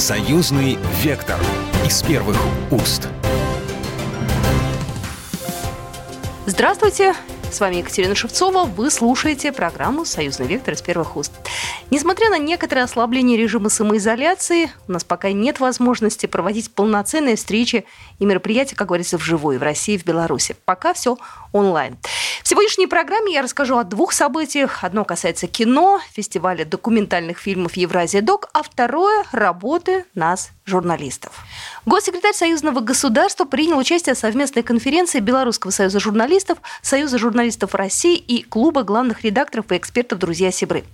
Союзный вектор из первых уст. Здравствуйте, с вами Екатерина Шевцова. Вы слушаете программу «Союзный вектор» из первых уст. Несмотря на некоторое ослабление режима самоизоляции, у нас пока нет возможности проводить полноценные встречи и мероприятия, как говорится, вживую в России и в Беларуси. Пока все онлайн. В сегодняшней программе я расскажу о двух событиях. Одно касается кино, фестиваля документальных фильмов «Евразия Док», а второе – работы нас, журналистов. Госсекретарь Союзного государства принял участие в совместной конференции Белорусского союза журналистов, Союза журналистов России и Клуба главных редакторов и экспертов «Друзья Сибры».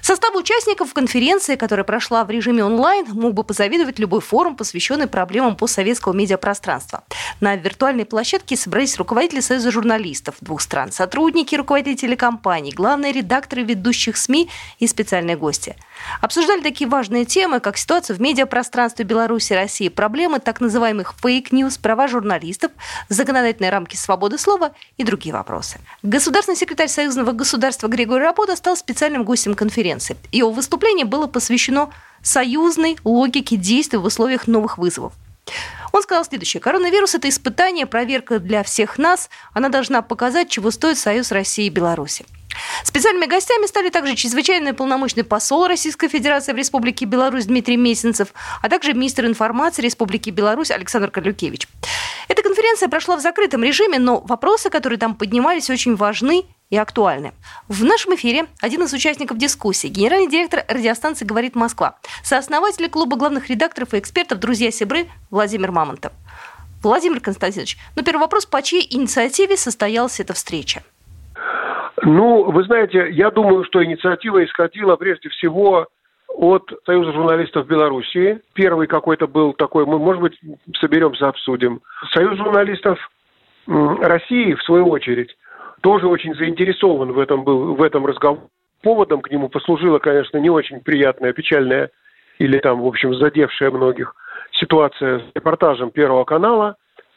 Состав участников конференции, которая прошла в режиме онлайн, мог бы позавидовать любой форум, посвященный проблемам постсоветского медиапространства. На виртуальной площадке собрались руководители Союза журналистов двух стран, сотрудники руководители телекомпаний, главные редакторы ведущих СМИ и специальные гости. Обсуждали такие важные темы, как ситуация в медиапространстве Беларуси и России, проблемы так называемых fake news, права журналистов, законодательные рамки свободы слова и другие вопросы. Государственный секретарь Союзного государства Григорий Рапота стал специальным гостем конференции. Его выступление было посвящено союзной логике действий в условиях новых вызовов. Он сказал следующее. Коронавирус – это испытание, проверка для всех нас. Она должна показать, чего стоит союз России и Беларуси. Специальными гостями стали также чрезвычайный полномочный посол Российской Федерации в Республике Беларусь Дмитрий Месенцев, а также министр информации Республики Беларусь Александр Карлюкевич. Эта конференция прошла в закрытом режиме, но вопросы, которые там поднимались, очень важны и актуальны. В нашем эфире один из участников дискуссии, генеральный директор радиостанции «Говорит Москва», сооснователь клуба главных редакторов и экспертов «Друзья Сибры» Владимир Мамонтов. Владимир Константинович, ну первый вопрос, по чьей инициативе состоялась эта встреча? Ну, вы знаете, я думаю, что инициатива исходила прежде всего от Союза журналистов Белоруссии. Первый какой-то был такой, мы, может быть, соберемся, обсудим. Союз журналистов России, в свою очередь, тоже очень заинтересован в этом, был, в этом разговоре. Поводом к нему послужила, конечно, не очень приятная, печальная или там, в общем, задевшая многих ситуация с репортажем Первого канала,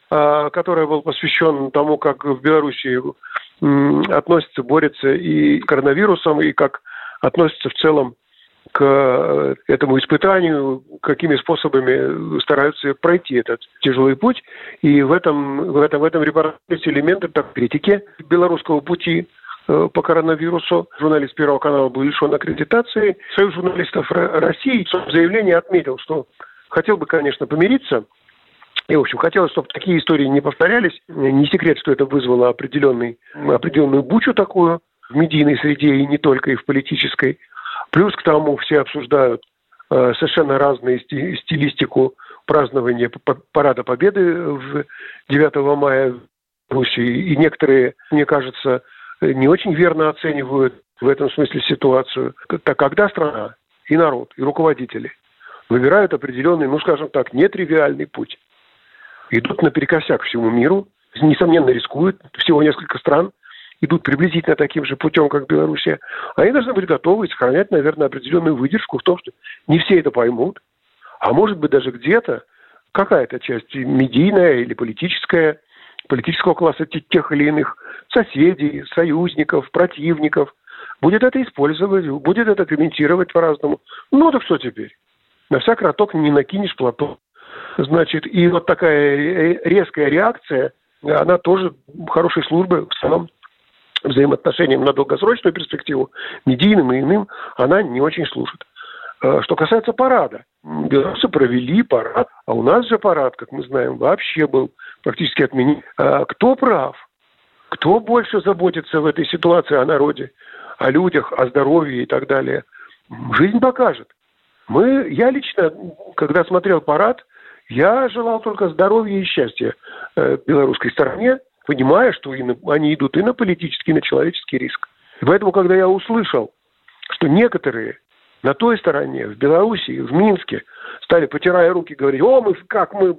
а, который был посвящен тому, как в Беларуси относится, борется и с коронавирусом, и как относится в целом к э, этому испытанию, какими способами стараются пройти этот тяжелый путь. И в этом, в этом, в этом репортаже есть элементы так, критики белорусского пути э, по коронавирусу. Журналист Первого канала был лишен аккредитации. Союз журналистов России в заявлении отметил, что хотел бы, конечно, помириться и, в общем, хотелось, чтобы такие истории не повторялись. Не секрет, что это вызвало определенный, определенную бучу такую в медийной среде и не только, и в политической. Плюс к тому все обсуждают э, совершенно разные стилистику празднования Парада Победы в 9 мая в Руси. И некоторые, мне кажется, не очень верно оценивают в этом смысле ситуацию. Так когда страна и народ, и руководители выбирают определенный, ну, скажем так, нетривиальный путь, идут наперекосяк всему миру, несомненно рискуют, всего несколько стран идут приблизительно таким же путем, как Белоруссия, они должны быть готовы и сохранять, наверное, определенную выдержку в том, что не все это поймут, а может быть даже где-то какая-то часть медийная или политическая, политического класса тех или иных соседей, союзников, противников, будет это использовать, будет это комментировать по-разному. Ну, так что теперь? На всяк роток не накинешь платок. Значит, и вот такая резкая реакция, она тоже хорошей службы в основном взаимоотношениям на долгосрочную перспективу, медийным и иным, она не очень служит. А что касается парада. Белорусы провели парад, а у нас же парад, как мы знаем, вообще был практически отменен. А кто прав? Кто больше заботится в этой ситуации о народе, о людях, о здоровье и так далее? Жизнь покажет. Мы, я лично, когда смотрел парад, я желал только здоровья и счастья э, белорусской стороне, понимая, что они идут и на политический, и на человеческий риск. И поэтому, когда я услышал, что некоторые на той стороне, в Белоруссии, в Минске, стали, потирая руки, говорить, о, мы как мы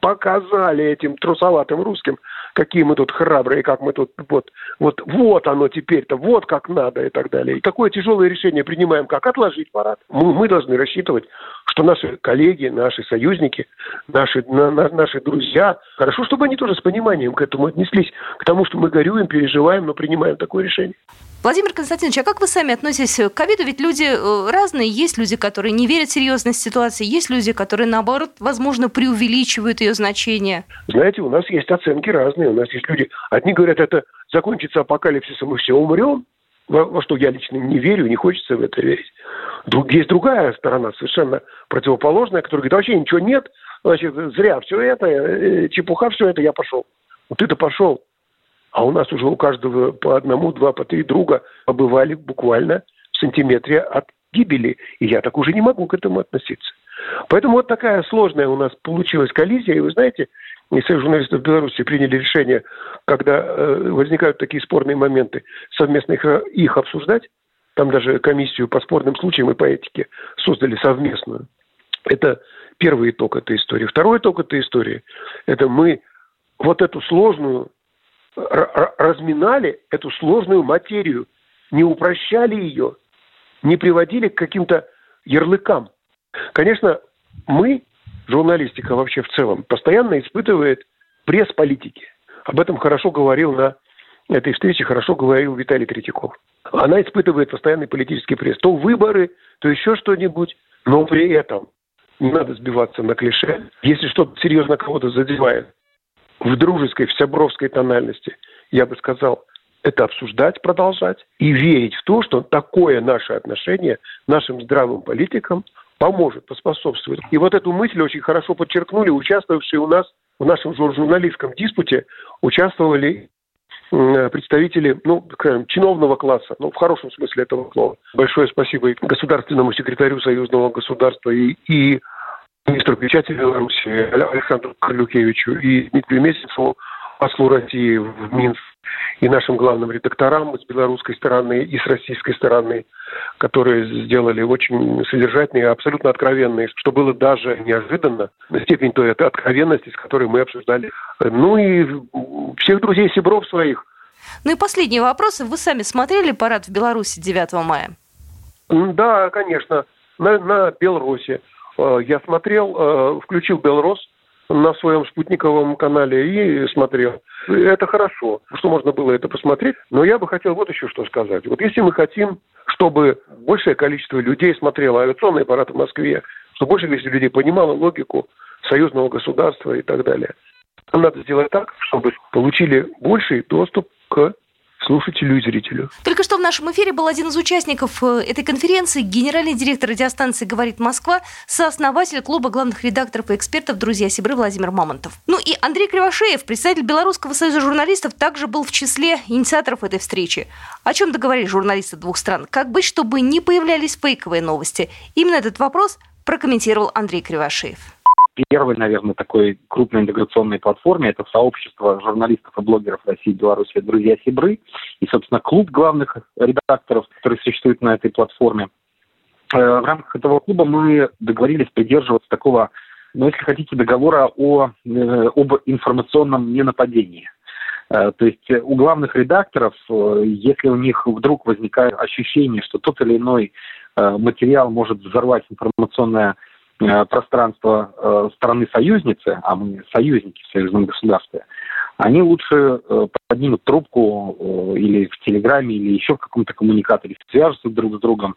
показали этим трусоватым русским, какие мы тут храбрые, как мы тут, вот, вот, вот оно теперь-то, вот как надо и так далее. И такое тяжелое решение принимаем, как отложить парад. Мы, мы должны рассчитывать, что наши коллеги, наши союзники, наши, на, на, наши друзья, хорошо, чтобы они тоже с пониманием к этому отнеслись, к тому, что мы горюем, переживаем, но принимаем такое решение. Владимир Константинович, а как вы сами относитесь к ковиду? Ведь люди э, разные. Есть люди, которые не верят в серьезность ситуации, есть люди, которые, наоборот, возможно, преувеличивают ее значение. Знаете, у нас есть оценки разные. У нас есть люди, одни говорят, это закончится апокалипсисом, мы все умрем. Во, во что я лично не верю, не хочется в это верить. Друг, есть другая сторона, совершенно противоположная, которая говорит, вообще ничего нет, значит, зря все это, э, чепуха все это, я пошел. Вот ты-то пошел. А у нас уже у каждого по одному, два, по три друга побывали буквально в сантиметре от гибели. И я так уже не могу к этому относиться. Поэтому вот такая сложная у нас получилась коллизия. И вы знаете, и Союз журналистов Беларуси приняли решение, когда э, возникают такие спорные моменты, совместно их, их обсуждать. Там даже комиссию по спорным случаям и по этике создали совместную. Это первый итог этой истории. Второй итог этой истории – это мы вот эту сложную разминали эту сложную материю, не упрощали ее, не приводили к каким-то ярлыкам. Конечно, мы, журналистика вообще в целом, постоянно испытывает пресс политики. Об этом хорошо говорил на этой встрече, хорошо говорил Виталий Третьяков. Она испытывает постоянный политический пресс. То выборы, то еще что-нибудь, но при этом не надо сбиваться на клише. Если что-то серьезно кого-то задевает, в дружеской, в сябровской тональности, я бы сказал, это обсуждать, продолжать и верить в то, что такое наше отношение нашим здравым политикам поможет, поспособствует. И вот эту мысль очень хорошо подчеркнули участвовавшие у нас в нашем журналистском диспуте, участвовали представители, ну, скажем, чиновного класса, ну, в хорошем смысле этого слова. Большое спасибо и государственному секретарю союзного государства и, и министру печати Беларуси Александру Карлюкевичу и Дмитрию Месяцеву, послу России в Минск, и нашим главным редакторам с белорусской стороны и с российской стороны, которые сделали очень содержательные, абсолютно откровенные, что было даже неожиданно, степень той откровенности, с которой мы обсуждали. Ну и всех друзей Сибров своих. Ну и последний вопрос. Вы сами смотрели парад в Беларуси 9 мая? Да, конечно, на, на Беларуси. Э, я смотрел, э, включил Белрос на своем спутниковом канале и смотрел. Это хорошо, что можно было это посмотреть. Но я бы хотел вот еще что сказать. Вот если мы хотим, чтобы большее количество людей смотрело авиационный аппарат в Москве, чтобы большее количество людей понимало логику союзного государства и так далее, надо сделать так, чтобы получили больший доступ к слушателю и зрителю. Только что в нашем эфире был один из участников э, этой конференции, генеральный директор радиостанции «Говорит Москва», сооснователь клуба главных редакторов и экспертов «Друзья Сибры» Владимир Мамонтов. Ну и Андрей Кривошеев, представитель Белорусского союза журналистов, также был в числе инициаторов этой встречи. О чем договорились журналисты двух стран? Как быть, чтобы не появлялись фейковые новости? Именно этот вопрос прокомментировал Андрей Кривошеев первой, наверное, такой крупной интеграционной платформе. Это сообщество журналистов и блогеров России и Беларуси «Друзья Сибры». И, собственно, клуб главных редакторов, который существует на этой платформе. Э, в рамках этого клуба мы договорились придерживаться такого, ну, если хотите, договора о, э, об информационном ненападении. Э, то есть у главных редакторов, если у них вдруг возникает ощущение, что тот или иной материал может взорвать информационное пространство э, страны союзницы, а мы союзники в союзном государстве, они лучше э, поднимут трубку или в Телеграме, или еще в каком-то коммуникаторе, свяжутся друг с другом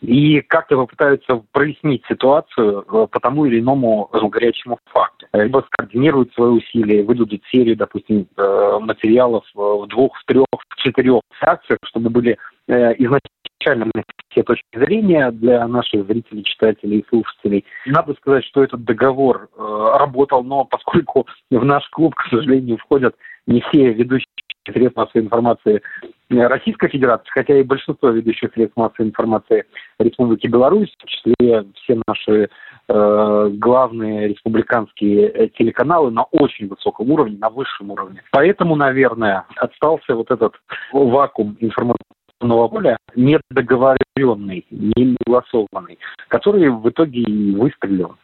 и как-то попытаются прояснить ситуацию по тому или иному горячему факту. Либо скоординируют свои усилия, выдадут серию, допустим, материалов в двух, в трех, в четырех акциях, чтобы были изначально изначально все точки зрения для наших зрителей, читателей и слушателей. Надо сказать, что этот договор э, работал, но поскольку в наш клуб, к сожалению, входят не все ведущие средств массовой информации Российской Федерации, хотя и большинство ведущих средств массовой информации Республики Беларусь, в числе все наши э, главные республиканские телеканалы на очень высоком уровне, на высшем уровне. Поэтому, наверное, остался вот этот вакуум информационного собственного поля, недоговоренный, не согласованный, который в итоге и выстрелил.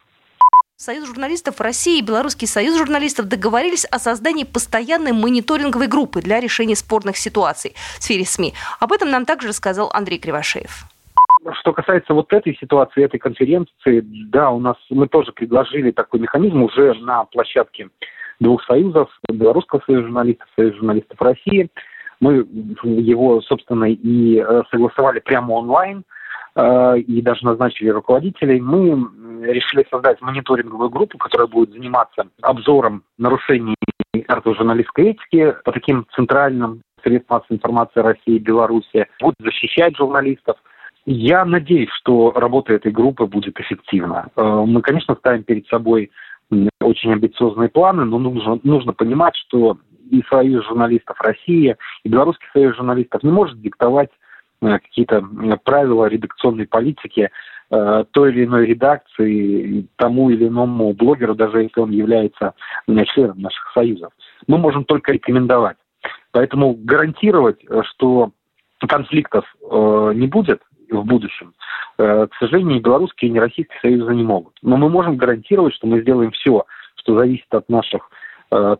Союз журналистов России и Белорусский союз журналистов договорились о создании постоянной мониторинговой группы для решения спорных ситуаций в сфере СМИ. Об этом нам также рассказал Андрей Кривошеев что касается вот этой ситуации, этой конференции, да, у нас мы тоже предложили такой механизм уже на площадке двух союзов, Белорусского союза журналистов, Союза журналистов России. Мы его, собственно, и э, согласовали прямо онлайн, э, и даже назначили руководителей. Мы решили создать мониторинговую группу, которая будет заниматься обзором нарушений карты журналистской этики по таким центральным средствам массовой информации России и Беларуси, будет защищать журналистов. Я надеюсь, что работа этой группы будет эффективна. Э, мы, конечно, ставим перед собой очень амбициозные планы, но нужно, нужно понимать, что и Союз журналистов России, и Белорусский союз журналистов не может диктовать э, какие-то правила редакционной политики э, той или иной редакции, тому или иному блогеру, даже если он является членом наших союзов. Мы можем только рекомендовать. Поэтому гарантировать, что конфликтов э, не будет в будущем, э, к сожалению, ни белорусские, ни российские союзы не могут. Но мы можем гарантировать, что мы сделаем все, что зависит от наших э,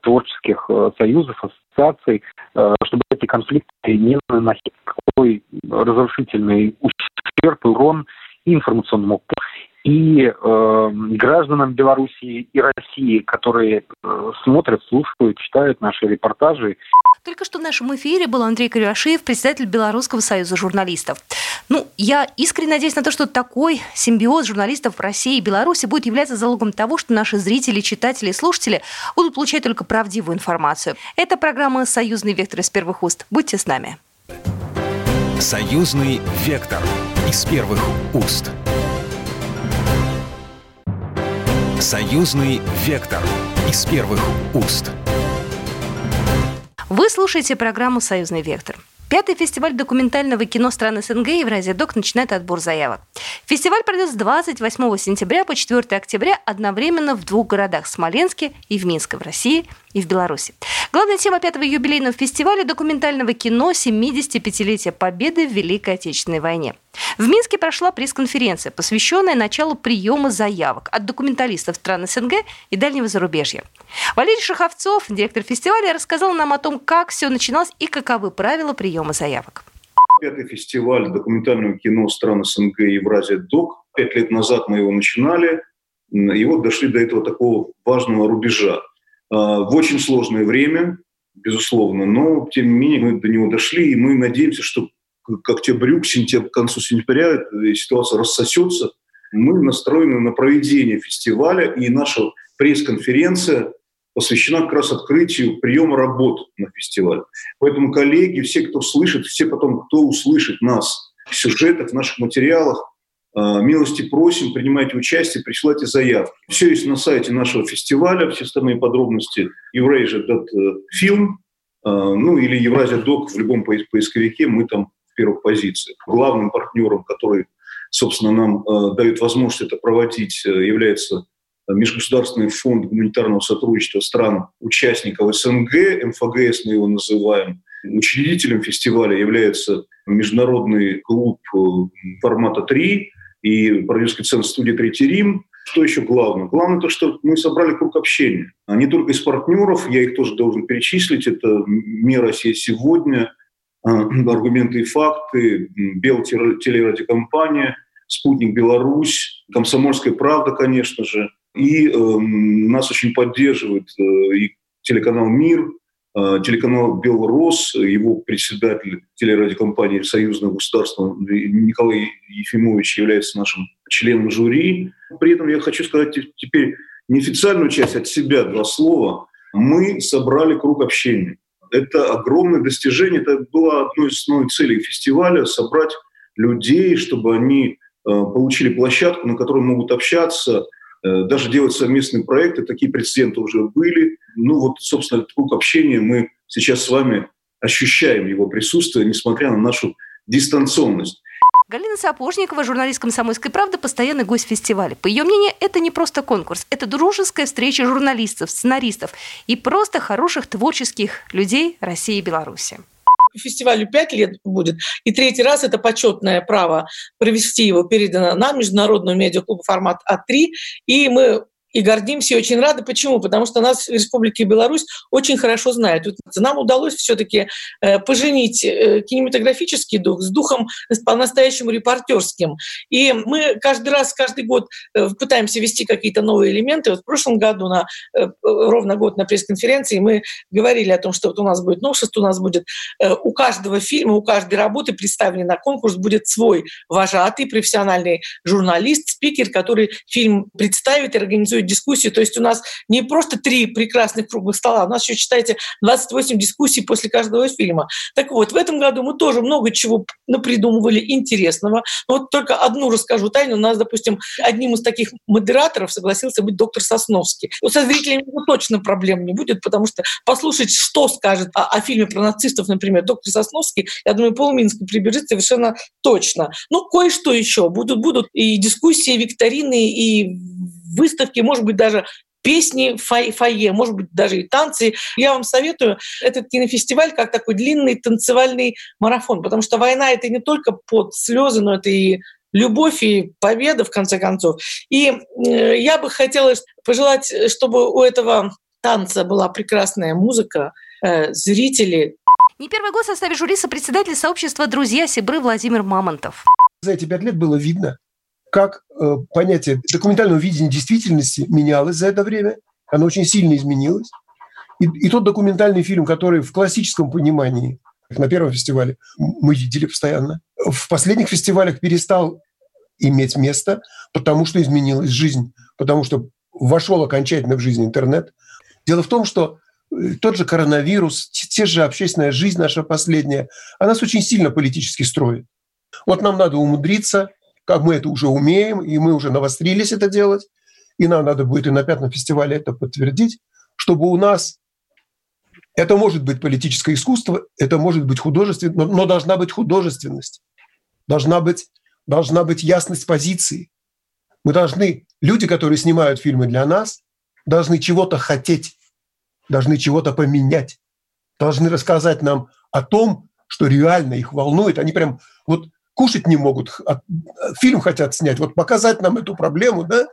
творческих э, союзов, ассоциаций, э, чтобы эти конфликты не наносили какой разрушительный ущерб урон информационному и э, гражданам Белоруссии и России, которые э, смотрят, слушают, читают наши репортажи. Только что в нашем эфире был Андрей Кривошеев, председатель Белорусского союза журналистов. Ну, я искренне надеюсь на то, что такой симбиоз журналистов России и Беларуси будет являться залогом того, что наши зрители, читатели и слушатели будут получать только правдивую информацию. Это программа «Союзный вектор» из первых уст. Будьте с нами. «Союзный вектор» из первых уст. Союзный вектор из первых уст. Вы слушаете программу «Союзный вектор». Пятый фестиваль документального кино стран СНГ Евразия Док начинает отбор заявок. Фестиваль пройдет с 28 сентября по 4 октября одновременно в двух городах – Смоленске и в Минске в России и в Беларуси. Главная тема пятого юбилейного фестиваля – документального кино 75-летия Победы в Великой Отечественной войне. В Минске прошла пресс-конференция, посвященная началу приема заявок от документалистов стран СНГ и дальнего зарубежья. Валерий Шаховцов, директор фестиваля, рассказал нам о том, как все начиналось и каковы правила приема заявок. Пятый фестиваль документального кино стран СНГ и Евразия ДОК. Пять лет назад мы его начинали, и вот дошли до этого такого важного рубежа. А, в очень сложное время, безусловно, но тем не менее мы до него дошли, и мы надеемся, что к октябрю, к, сентябрю, к концу сентября ситуация рассосется. Мы настроены на проведение фестиваля, и наша пресс-конференция посвящена как раз открытию приема работ на фестивале. Поэтому коллеги, все, кто слышит, все потом, кто услышит нас в сюжетах, в наших материалах, милости просим, принимайте участие, присылайте заявки. Все есть на сайте нашего фестиваля, все остальные подробности eurasia.film, а, ну или Евразия Док в любом поисковике, мы там в первых позициях. Главным партнером, который, собственно, нам а, дает возможность это проводить, является Межгосударственный фонд гуманитарного сотрудничества стран-участников СНГ, МФГС мы его называем. Учредителем фестиваля является Международный клуб э, формата 3, и продюсерский центр студии «Третий Рим». Что еще главное? Главное то, что мы собрали круг общения. А не только из партнеров, я их тоже должен перечислить. Это «Мир сегодня», а, «Аргументы и факты», «Белтелерадиокомпания», «Спутник Беларусь», «Комсомольская правда», конечно же. И э, нас очень поддерживает э, и телеканал «Мир», телеканал «Белрос», его председатель телерадиокомпании «Союзного государства» Николай Ефимович является нашим членом жюри. При этом я хочу сказать теперь неофициальную часть от себя, два слова. Мы собрали круг общения. Это огромное достижение, это было одной из основных целей фестиваля – собрать людей, чтобы они э, получили площадку, на которой могут общаться – даже делать совместные проекты, такие прецеденты уже были. Ну вот, собственно, круг общения мы сейчас с вами ощущаем его присутствие, несмотря на нашу дистанционность. Галина Сапожникова, журналист «Комсомольской правды», постоянный гость фестиваля. По ее мнению, это не просто конкурс, это дружеская встреча журналистов, сценаристов и просто хороших творческих людей России и Беларуси фестивалю пять лет будет, и третий раз это почетное право провести его передано на Международную медиаклуб формат А3, и мы и гордимся, и очень рады. Почему? Потому что нас в Республике Беларусь очень хорошо знают. Нам удалось все-таки э, поженить э, кинематографический дух с духом по-настоящему репортерским. И мы каждый раз, каждый год э, пытаемся вести какие-то новые элементы. Вот в прошлом году, на, ровно год на пресс-конференции, мы говорили о том, что вот у нас будет новшество, у нас будет у каждого фильма, у каждой работы представленный на конкурс будет свой вожатый, профессиональный журналист, спикер, который фильм представит и организует дискуссию. То есть у нас не просто три прекрасных круглых стола, у нас еще, считайте, 28 дискуссий после каждого фильма. Так вот, в этом году мы тоже много чего напридумывали интересного. Вот только одну расскажу тайну. У нас, допустим, одним из таких модераторов согласился быть доктор Сосновский. Вот со зрителями точно проблем не будет, потому что послушать, что скажет о, о фильме про нацистов, например, доктор Сосновский, я думаю, полминска прибежит совершенно точно. Ну, кое-что еще. Будут, будут и дискуссии, викторины, и выставки, может быть, даже песни фойе, может быть, даже и танцы. Я вам советую этот кинофестиваль как такой длинный танцевальный марафон, потому что война — это не только под слезы, но это и любовь и победа, в конце концов. И э, я бы хотела пожелать, чтобы у этого танца была прекрасная музыка, э, зрители. Не первый год в составе жюри сопредседатель сообщества «Друзья Сибры» Владимир Мамонтов. За эти пять лет было видно, как э, понятие документального видения действительности менялось за это время. Оно очень сильно изменилось. И, и тот документальный фильм, который в классическом понимании, как на первом фестивале, мы видели постоянно, в последних фестивалях перестал иметь место, потому что изменилась жизнь, потому что вошел окончательно в жизнь интернет. Дело в том, что э, тот же коронавирус, те же общественная жизнь наша последняя, она нас очень сильно политически строит. Вот нам надо умудриться как мы это уже умеем, и мы уже навострились это делать, и нам надо будет и на пятом фестивале это подтвердить, чтобы у нас это может быть политическое искусство, это может быть художественность, но, но должна быть художественность, должна быть, должна быть ясность позиции. Мы должны, люди, которые снимают фильмы для нас, должны чего-то хотеть, должны чего-то поменять, должны рассказать нам о том, что реально их волнует. Они прям вот кушать не могут, фильм хотят снять, вот показать нам эту проблему, да,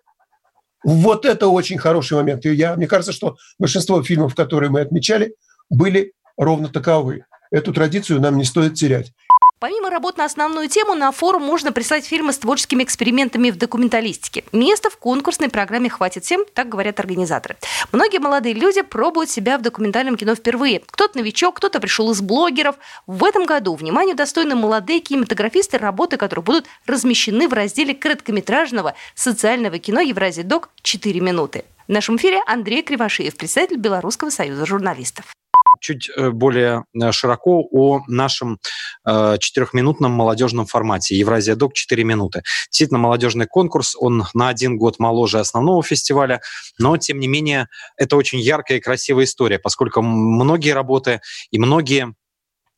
вот это очень хороший момент. И я, мне кажется, что большинство фильмов, которые мы отмечали, были ровно таковы. Эту традицию нам не стоит терять. Помимо работ на основную тему, на форум можно прислать фильмы с творческими экспериментами в документалистике. Места в конкурсной программе хватит всем, так говорят организаторы. Многие молодые люди пробуют себя в документальном кино впервые. Кто-то новичок, кто-то пришел из блогеров. В этом году вниманию достойны молодые кинематографисты, работы которых будут размещены в разделе короткометражного социального кино «Евразия Док. 4 минуты». В нашем эфире Андрей Кривошеев, представитель Белорусского союза журналистов чуть э, более э, широко о нашем э, четырехминутном молодежном формате «Евразия Док. 4 минуты». Действительно, молодежный конкурс, он на один год моложе основного фестиваля, но, тем не менее, это очень яркая и красивая история, поскольку многие работы и многие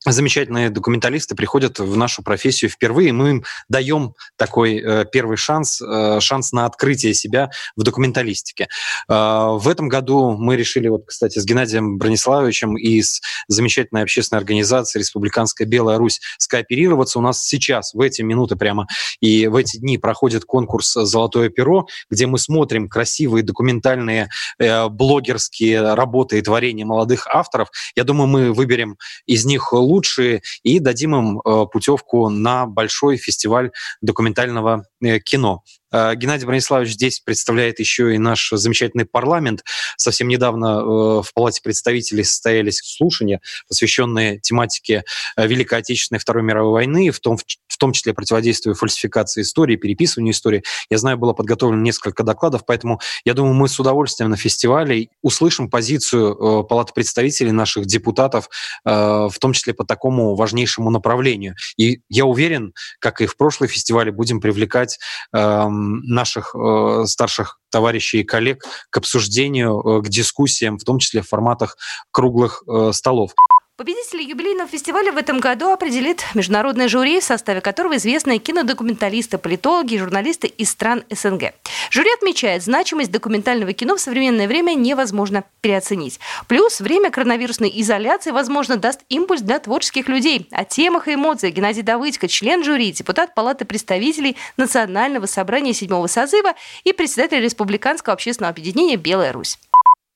замечательные документалисты приходят в нашу профессию впервые, мы им даем такой э, первый шанс, э, шанс на открытие себя в документалистике. Э, в этом году мы решили, вот, кстати, с Геннадием Брониславовичем и с замечательной общественной организацией Республиканская Белая Русь скооперироваться. У нас сейчас, в эти минуты прямо и в эти дни проходит конкурс «Золотое перо», где мы смотрим красивые документальные э, блогерские работы и творения молодых авторов. Я думаю, мы выберем из них лучшие и дадим им э, путевку на большой фестиваль документального кино. Э, Геннадий Брониславович здесь представляет еще и наш замечательный парламент. Совсем недавно в Палате представителей состоялись слушания, посвященные тематике Великой Отечественной Второй мировой войны, в том, в том числе противодействию фальсификации истории, переписыванию истории. Я знаю, было подготовлено несколько докладов, поэтому я думаю, мы с удовольствием на фестивале услышим позицию Палаты представителей, наших депутатов, в том числе по такому важнейшему направлению. И я уверен, как и в прошлый фестивале, будем привлекать э, наших э, старших товарищей и коллег к обсуждению, э, к дискуссиям, в том числе в форматах круглых э, столов. Победителей юбилейного фестиваля в этом году определит международное жюри, в составе которого известные кинодокументалисты, политологи и журналисты из стран СНГ. Жюри отмечает, значимость документального кино в современное время невозможно переоценить. Плюс время коронавирусной изоляции, возможно, даст импульс для творческих людей. О темах и эмоциях Геннадий Давыдько, член жюри, депутат Палаты представителей Национального собрания седьмого созыва и председатель Республиканского общественного объединения «Белая Русь».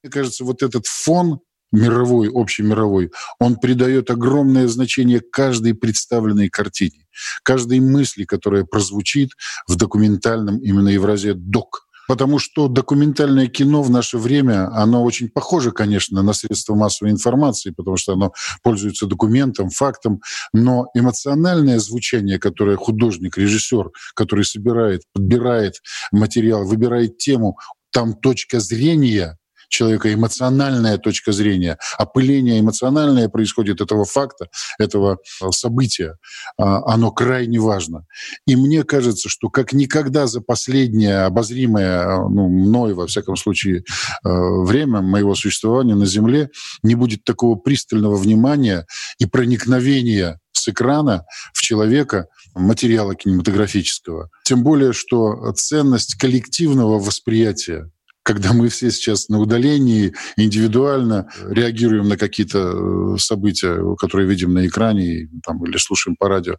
Мне кажется, вот этот фон мировой, общемировой, он придает огромное значение каждой представленной картине, каждой мысли, которая прозвучит в документальном именно Евразия док. Потому что документальное кино в наше время, оно очень похоже, конечно, на средства массовой информации, потому что оно пользуется документом, фактом, но эмоциональное звучание, которое художник, режиссер, который собирает, подбирает материал, выбирает тему, там точка зрения человека эмоциональная точка зрения, опыление эмоциональное происходит этого факта, этого э, события, а, оно крайне важно. И мне кажется, что как никогда за последнее обозримое, э, ну, мной, во всяком случае, э, время моего существования на Земле не будет такого пристального внимания и проникновения с экрана в человека материала кинематографического. Тем более, что ценность коллективного восприятия когда мы все сейчас на удалении, индивидуально реагируем на какие-то э, события, которые видим на экране там, или слушаем по радио.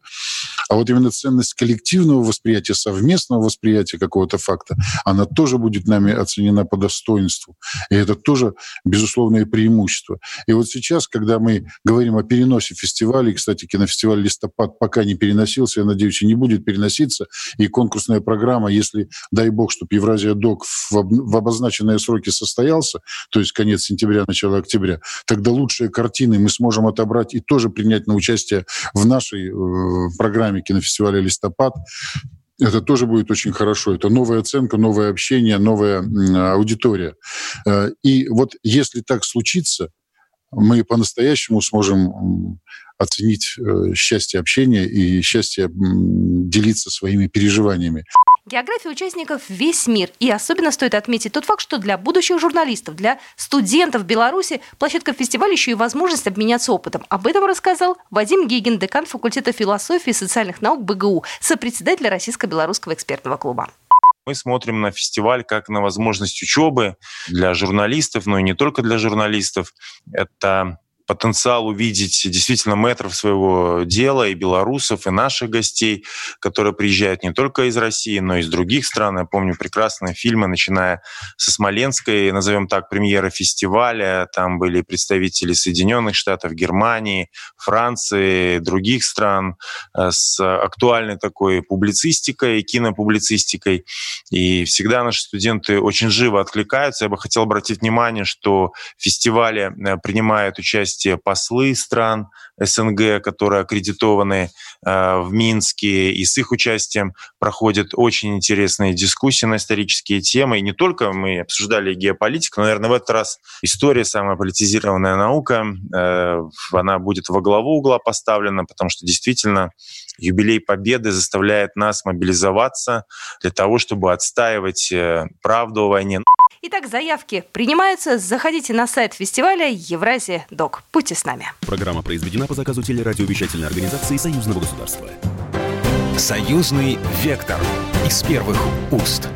А вот именно ценность коллективного восприятия, совместного восприятия какого-то факта, она тоже будет нами оценена по достоинству. И это тоже безусловное преимущество. И вот сейчас, когда мы говорим о переносе фестивалей, кстати, кинофестиваль «Листопад» пока не переносился, я надеюсь, и не будет переноситься, и конкурсная программа, если, дай бог, чтобы Евразия Док в, в обозначенные сроки состоялся, то есть конец сентября, начало октября, тогда лучшие картины мы сможем отобрать и тоже принять на участие в нашей э, программе кинофестиваля «Листопад». Это тоже будет очень хорошо. Это новая оценка, новое общение, новая аудитория. Э, и вот если так случится, мы по-настоящему сможем оценить э, счастье общения и счастье делиться своими переживаниями. География участников весь мир. И особенно стоит отметить тот факт, что для будущих журналистов, для студентов Беларуси площадка фестиваля еще и возможность обменяться опытом. Об этом рассказал Вадим Гигин, декан факультета философии и социальных наук БГУ, сопредседатель Российско-белорусского экспертного клуба. Мы смотрим на фестиваль как на возможность учебы для журналистов, но и не только для журналистов. Это потенциал увидеть действительно метров своего дела и белорусов, и наших гостей, которые приезжают не только из России, но и из других стран. Я помню прекрасные фильмы, начиная со Смоленской, назовем так, премьеры фестиваля. Там были представители Соединенных Штатов, Германии, Франции, других стран э, с актуальной такой публицистикой, кинопублицистикой. И всегда наши студенты очень живо откликаются. Я бы хотел обратить внимание, что в фестивале э, принимают участие участие послы стран СНГ, которые аккредитованы э, в Минске, и с их участием проходят очень интересные дискуссии на исторические темы. И не только мы обсуждали геополитику, но, наверное, в этот раз история самая политизированная наука, э, она будет во главу угла поставлена, потому что действительно юбилей Победы заставляет нас мобилизоваться для того, чтобы отстаивать э, правду о войне. Итак, заявки принимаются. Заходите на сайт фестиваля Евразия Док. Будьте с нами. Программа произведена по заказу телерадиовещательной организации Союзного государства. Союзный вектор из первых уст.